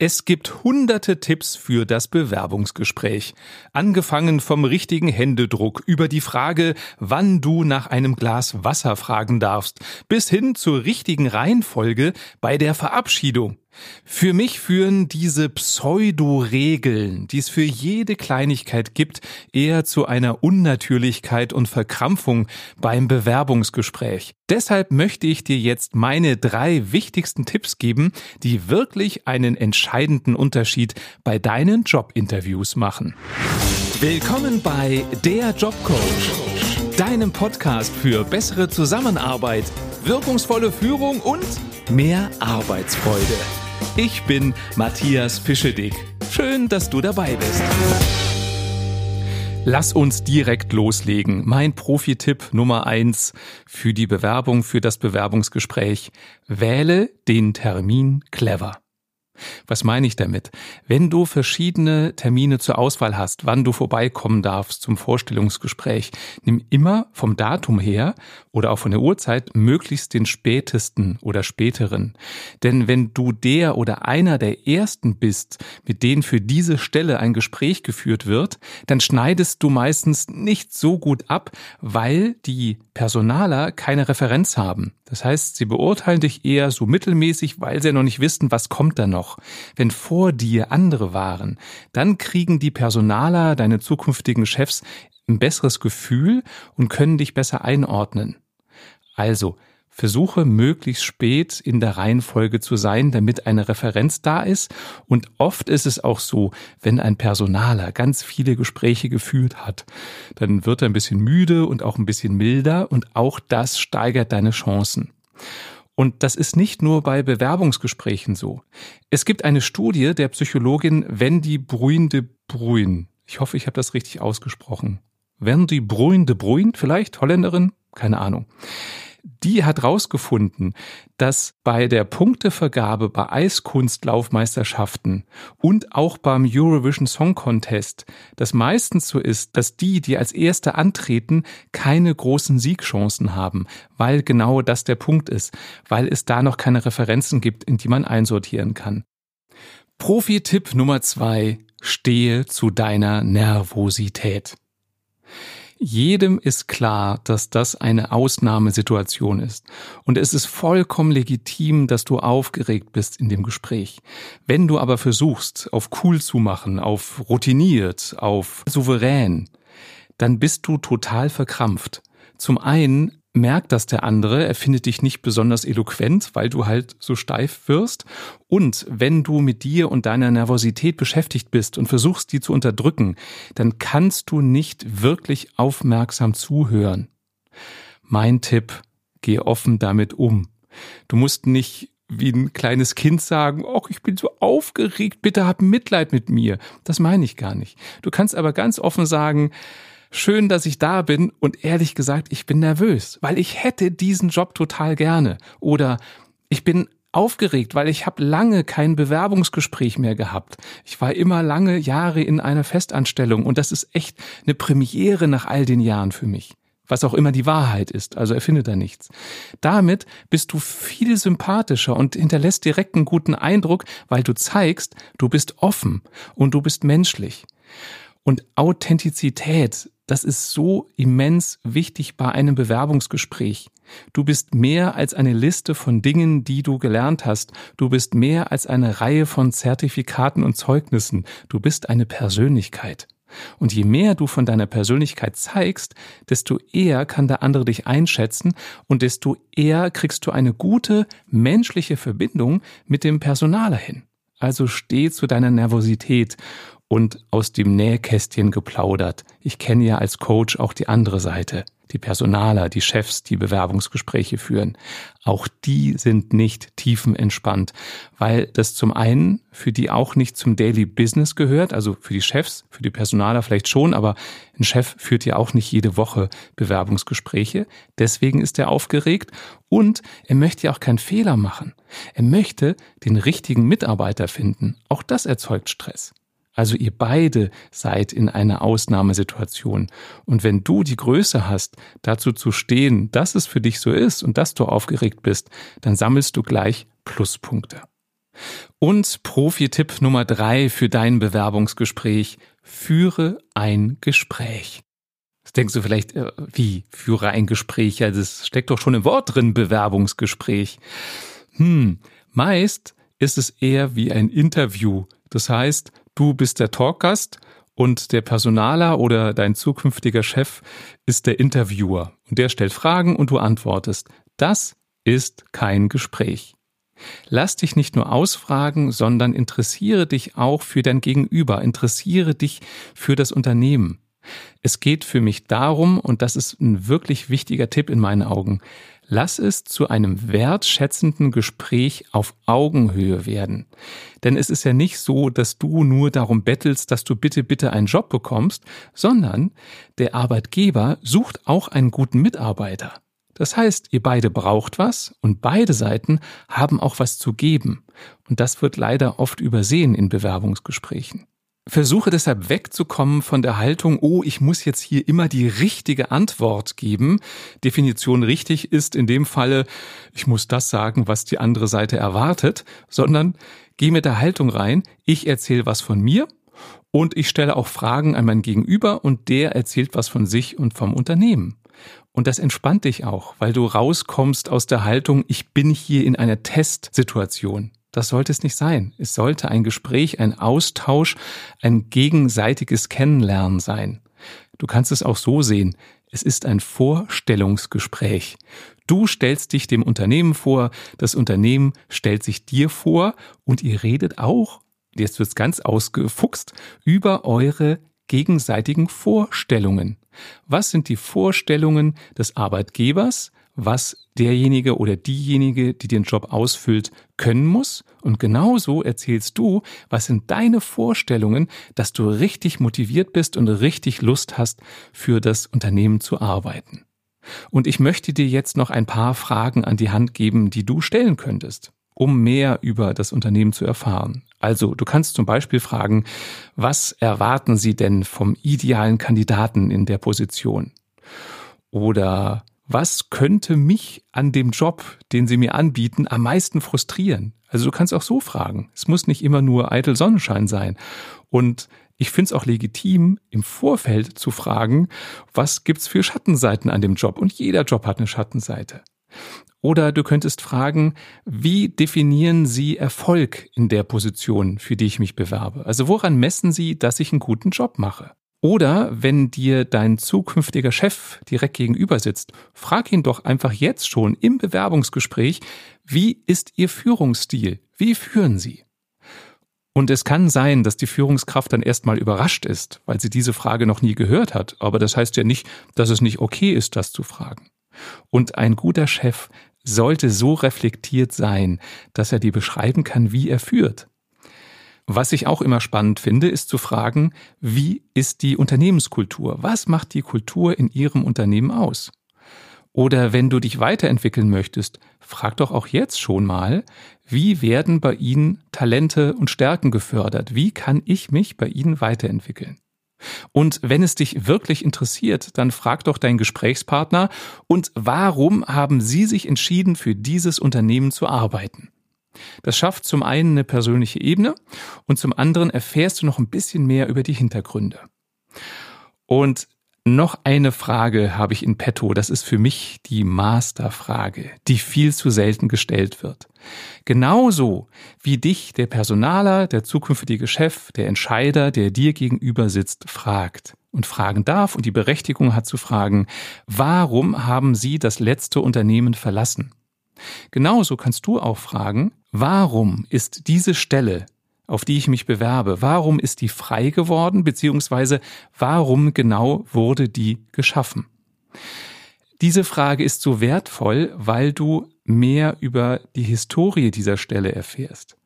Es gibt hunderte Tipps für das Bewerbungsgespräch. Angefangen vom richtigen Händedruck über die Frage, wann du nach einem Glas Wasser fragen darfst, bis hin zur richtigen Reihenfolge bei der Verabschiedung. Für mich führen diese Pseudo-Regeln, die es für jede Kleinigkeit gibt, eher zu einer Unnatürlichkeit und Verkrampfung beim Bewerbungsgespräch. Deshalb möchte ich dir jetzt meine drei wichtigsten Tipps geben, die wirklich einen entscheidenden Unterschied bei deinen Jobinterviews machen. Willkommen bei Der Jobcoach, deinem Podcast für bessere Zusammenarbeit, wirkungsvolle Führung und mehr Arbeitsfreude. Ich bin Matthias Fischedick. Schön, dass du dabei bist. Lass uns direkt loslegen. Mein Profi-Tipp Nummer eins für die Bewerbung, für das Bewerbungsgespräch. Wähle den Termin clever. Was meine ich damit? Wenn du verschiedene Termine zur Auswahl hast, wann du vorbeikommen darfst zum Vorstellungsgespräch, nimm immer vom Datum her oder auch von der Uhrzeit möglichst den spätesten oder späteren. Denn wenn du der oder einer der ersten bist, mit denen für diese Stelle ein Gespräch geführt wird, dann schneidest du meistens nicht so gut ab, weil die Personaler keine Referenz haben. Das heißt, sie beurteilen dich eher so mittelmäßig, weil sie ja noch nicht wissen, was kommt da noch. Wenn vor dir andere waren, dann kriegen die Personaler, deine zukünftigen Chefs, ein besseres Gefühl und können dich besser einordnen. Also, versuche möglichst spät in der Reihenfolge zu sein, damit eine Referenz da ist. Und oft ist es auch so, wenn ein Personaler ganz viele Gespräche geführt hat, dann wird er ein bisschen müde und auch ein bisschen milder und auch das steigert deine Chancen. Und das ist nicht nur bei Bewerbungsgesprächen so. Es gibt eine Studie der Psychologin Wendy Bruin de Bruin. Ich hoffe, ich habe das richtig ausgesprochen. Wendy Bruin de Bruin, vielleicht Holländerin, keine Ahnung die hat rausgefunden, dass bei der Punktevergabe bei Eiskunstlaufmeisterschaften und auch beim Eurovision Song Contest das meistens so ist, dass die, die als Erste antreten, keine großen Siegchancen haben, weil genau das der Punkt ist, weil es da noch keine Referenzen gibt, in die man einsortieren kann. Profi-Tipp Nummer zwei, stehe zu deiner Nervosität. Jedem ist klar, dass das eine Ausnahmesituation ist. Und es ist vollkommen legitim, dass du aufgeregt bist in dem Gespräch. Wenn du aber versuchst, auf cool zu machen, auf routiniert, auf souverän, dann bist du total verkrampft. Zum einen merkt das der andere, er findet dich nicht besonders eloquent, weil du halt so steif wirst. Und wenn du mit dir und deiner Nervosität beschäftigt bist und versuchst, die zu unterdrücken, dann kannst du nicht wirklich aufmerksam zuhören. Mein Tipp, geh offen damit um. Du musst nicht wie ein kleines Kind sagen, ach, ich bin so aufgeregt, bitte hab Mitleid mit mir. Das meine ich gar nicht. Du kannst aber ganz offen sagen, schön, dass ich da bin und ehrlich gesagt, ich bin nervös, weil ich hätte diesen Job total gerne oder ich bin aufgeregt, weil ich habe lange kein Bewerbungsgespräch mehr gehabt. Ich war immer lange Jahre in einer Festanstellung und das ist echt eine Premiere nach all den Jahren für mich. Was auch immer die Wahrheit ist, also erfinde da nichts. Damit bist du viel sympathischer und hinterlässt direkt einen guten Eindruck, weil du zeigst, du bist offen und du bist menschlich. Und Authentizität das ist so immens wichtig bei einem Bewerbungsgespräch. Du bist mehr als eine Liste von Dingen, die du gelernt hast. Du bist mehr als eine Reihe von Zertifikaten und Zeugnissen. Du bist eine Persönlichkeit. Und je mehr du von deiner Persönlichkeit zeigst, desto eher kann der andere dich einschätzen und desto eher kriegst du eine gute menschliche Verbindung mit dem Personaler hin. Also steh zu deiner Nervosität und aus dem Nähkästchen geplaudert. Ich kenne ja als Coach auch die andere Seite. Die Personaler, die Chefs, die Bewerbungsgespräche führen. Auch die sind nicht tiefenentspannt, weil das zum einen für die auch nicht zum Daily Business gehört, also für die Chefs, für die Personaler vielleicht schon, aber ein Chef führt ja auch nicht jede Woche Bewerbungsgespräche. Deswegen ist er aufgeregt und er möchte ja auch keinen Fehler machen. Er möchte den richtigen Mitarbeiter finden. Auch das erzeugt Stress. Also ihr beide seid in einer Ausnahmesituation. Und wenn du die Größe hast, dazu zu stehen, dass es für dich so ist und dass du aufgeregt bist, dann sammelst du gleich Pluspunkte. Und Profi-Tipp Nummer drei für dein Bewerbungsgespräch. Führe ein Gespräch. Jetzt denkst du vielleicht, äh, wie, führe ein Gespräch? Ja, das steckt doch schon im Wort drin, Bewerbungsgespräch. Hm, meist ist es eher wie ein Interview. Das heißt, du bist der Talkgast und der Personaler oder dein zukünftiger Chef ist der Interviewer und der stellt Fragen und du antwortest. Das ist kein Gespräch. Lass dich nicht nur ausfragen, sondern interessiere dich auch für dein Gegenüber, interessiere dich für das Unternehmen. Es geht für mich darum, und das ist ein wirklich wichtiger Tipp in meinen Augen, lass es zu einem wertschätzenden Gespräch auf Augenhöhe werden. Denn es ist ja nicht so, dass du nur darum bettelst, dass du bitte, bitte einen Job bekommst, sondern der Arbeitgeber sucht auch einen guten Mitarbeiter. Das heißt, ihr beide braucht was und beide Seiten haben auch was zu geben. Und das wird leider oft übersehen in Bewerbungsgesprächen. Versuche deshalb wegzukommen von der Haltung, oh, ich muss jetzt hier immer die richtige Antwort geben. Definition richtig ist in dem Falle, ich muss das sagen, was die andere Seite erwartet, sondern geh mit der Haltung rein, ich erzähle was von mir und ich stelle auch Fragen an mein Gegenüber und der erzählt was von sich und vom Unternehmen. Und das entspannt dich auch, weil du rauskommst aus der Haltung, ich bin hier in einer Testsituation. Das sollte es nicht sein. Es sollte ein Gespräch, ein Austausch, ein gegenseitiges Kennenlernen sein. Du kannst es auch so sehen. Es ist ein Vorstellungsgespräch. Du stellst dich dem Unternehmen vor, das Unternehmen stellt sich dir vor und ihr redet auch, jetzt wird's ganz ausgefuchst, über eure gegenseitigen Vorstellungen. Was sind die Vorstellungen des Arbeitgebers, was derjenige oder diejenige, die den Job ausfüllt, können muss? Und genauso erzählst du, was sind deine Vorstellungen, dass du richtig motiviert bist und richtig Lust hast, für das Unternehmen zu arbeiten. Und ich möchte dir jetzt noch ein paar Fragen an die Hand geben, die du stellen könntest um mehr über das Unternehmen zu erfahren. Also du kannst zum Beispiel fragen, was erwarten Sie denn vom idealen Kandidaten in der Position? Oder was könnte mich an dem Job, den Sie mir anbieten, am meisten frustrieren? Also du kannst auch so fragen. Es muss nicht immer nur eitel Sonnenschein sein. Und ich finde es auch legitim, im Vorfeld zu fragen, was gibt's für Schattenseiten an dem Job? Und jeder Job hat eine Schattenseite. Oder du könntest fragen, wie definieren Sie Erfolg in der Position, für die ich mich bewerbe? Also woran messen Sie, dass ich einen guten Job mache? Oder wenn dir dein zukünftiger Chef direkt gegenüber sitzt, frag ihn doch einfach jetzt schon im Bewerbungsgespräch, wie ist Ihr Führungsstil? Wie führen Sie? Und es kann sein, dass die Führungskraft dann erstmal überrascht ist, weil sie diese Frage noch nie gehört hat. Aber das heißt ja nicht, dass es nicht okay ist, das zu fragen. Und ein guter Chef sollte so reflektiert sein, dass er dir beschreiben kann, wie er führt. Was ich auch immer spannend finde, ist zu fragen, wie ist die Unternehmenskultur? Was macht die Kultur in Ihrem Unternehmen aus? Oder wenn du dich weiterentwickeln möchtest, frag doch auch jetzt schon mal, wie werden bei Ihnen Talente und Stärken gefördert? Wie kann ich mich bei Ihnen weiterentwickeln? Und wenn es dich wirklich interessiert, dann frag doch deinen Gesprächspartner, und warum haben Sie sich entschieden, für dieses Unternehmen zu arbeiten? Das schafft zum einen eine persönliche Ebene und zum anderen erfährst du noch ein bisschen mehr über die Hintergründe. Und noch eine Frage habe ich in petto. Das ist für mich die Masterfrage, die viel zu selten gestellt wird. Genauso wie dich der Personaler, der zukünftige Chef, der Entscheider, der dir gegenüber sitzt, fragt und fragen darf und die Berechtigung hat zu fragen, warum haben Sie das letzte Unternehmen verlassen? Genauso kannst du auch fragen, warum ist diese Stelle auf die ich mich bewerbe, warum ist die frei geworden, beziehungsweise warum genau wurde die geschaffen? Diese Frage ist so wertvoll, weil du mehr über die Historie dieser Stelle erfährst.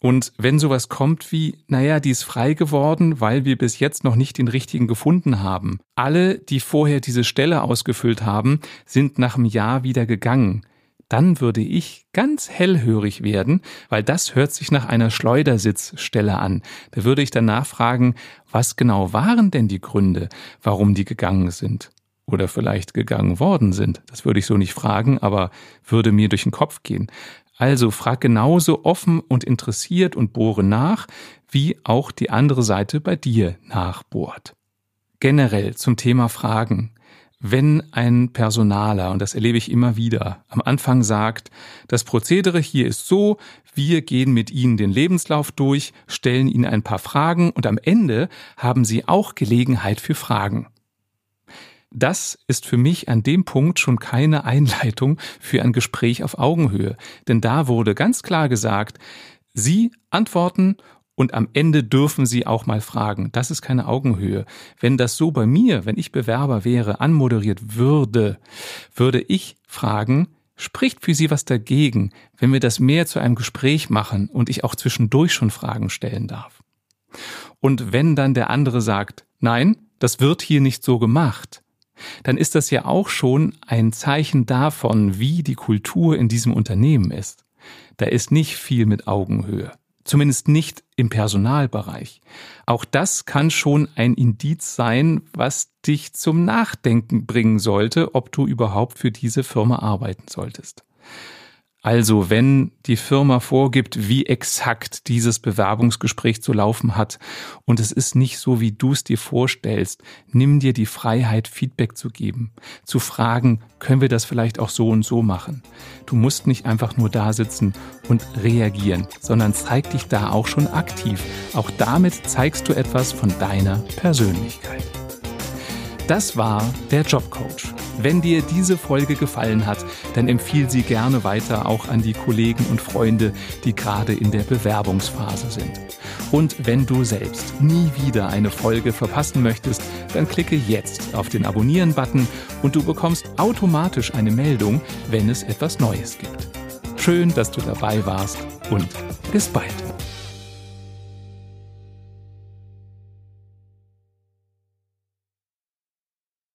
Und wenn sowas kommt wie, naja, die ist frei geworden, weil wir bis jetzt noch nicht den richtigen gefunden haben. Alle, die vorher diese Stelle ausgefüllt haben, sind nach einem Jahr wieder gegangen dann würde ich ganz hellhörig werden, weil das hört sich nach einer Schleudersitzstelle an. Da würde ich danach fragen, was genau waren denn die Gründe, warum die gegangen sind? Oder vielleicht gegangen worden sind. Das würde ich so nicht fragen, aber würde mir durch den Kopf gehen. Also frag genauso offen und interessiert und bohre nach, wie auch die andere Seite bei dir nachbohrt. Generell zum Thema Fragen. Wenn ein Personaler, und das erlebe ich immer wieder, am Anfang sagt, das Prozedere hier ist so, wir gehen mit Ihnen den Lebenslauf durch, stellen Ihnen ein paar Fragen und am Ende haben Sie auch Gelegenheit für Fragen. Das ist für mich an dem Punkt schon keine Einleitung für ein Gespräch auf Augenhöhe, denn da wurde ganz klar gesagt, Sie antworten und am Ende dürfen Sie auch mal fragen. Das ist keine Augenhöhe. Wenn das so bei mir, wenn ich Bewerber wäre, anmoderiert würde, würde ich fragen, spricht für Sie was dagegen, wenn wir das mehr zu einem Gespräch machen und ich auch zwischendurch schon Fragen stellen darf? Und wenn dann der andere sagt, nein, das wird hier nicht so gemacht, dann ist das ja auch schon ein Zeichen davon, wie die Kultur in diesem Unternehmen ist. Da ist nicht viel mit Augenhöhe. Zumindest nicht im Personalbereich. Auch das kann schon ein Indiz sein, was dich zum Nachdenken bringen sollte, ob du überhaupt für diese Firma arbeiten solltest. Also wenn die Firma vorgibt, wie exakt dieses Bewerbungsgespräch zu laufen hat und es ist nicht so, wie du es dir vorstellst, nimm dir die Freiheit, Feedback zu geben, zu fragen, können wir das vielleicht auch so und so machen. Du musst nicht einfach nur da sitzen und reagieren, sondern zeig dich da auch schon aktiv. Auch damit zeigst du etwas von deiner Persönlichkeit. Das war der Jobcoach. Wenn dir diese Folge gefallen hat, dann empfiehl sie gerne weiter auch an die Kollegen und Freunde, die gerade in der Bewerbungsphase sind. Und wenn du selbst nie wieder eine Folge verpassen möchtest, dann klicke jetzt auf den Abonnieren-Button und du bekommst automatisch eine Meldung, wenn es etwas Neues gibt. Schön, dass du dabei warst und bis bald.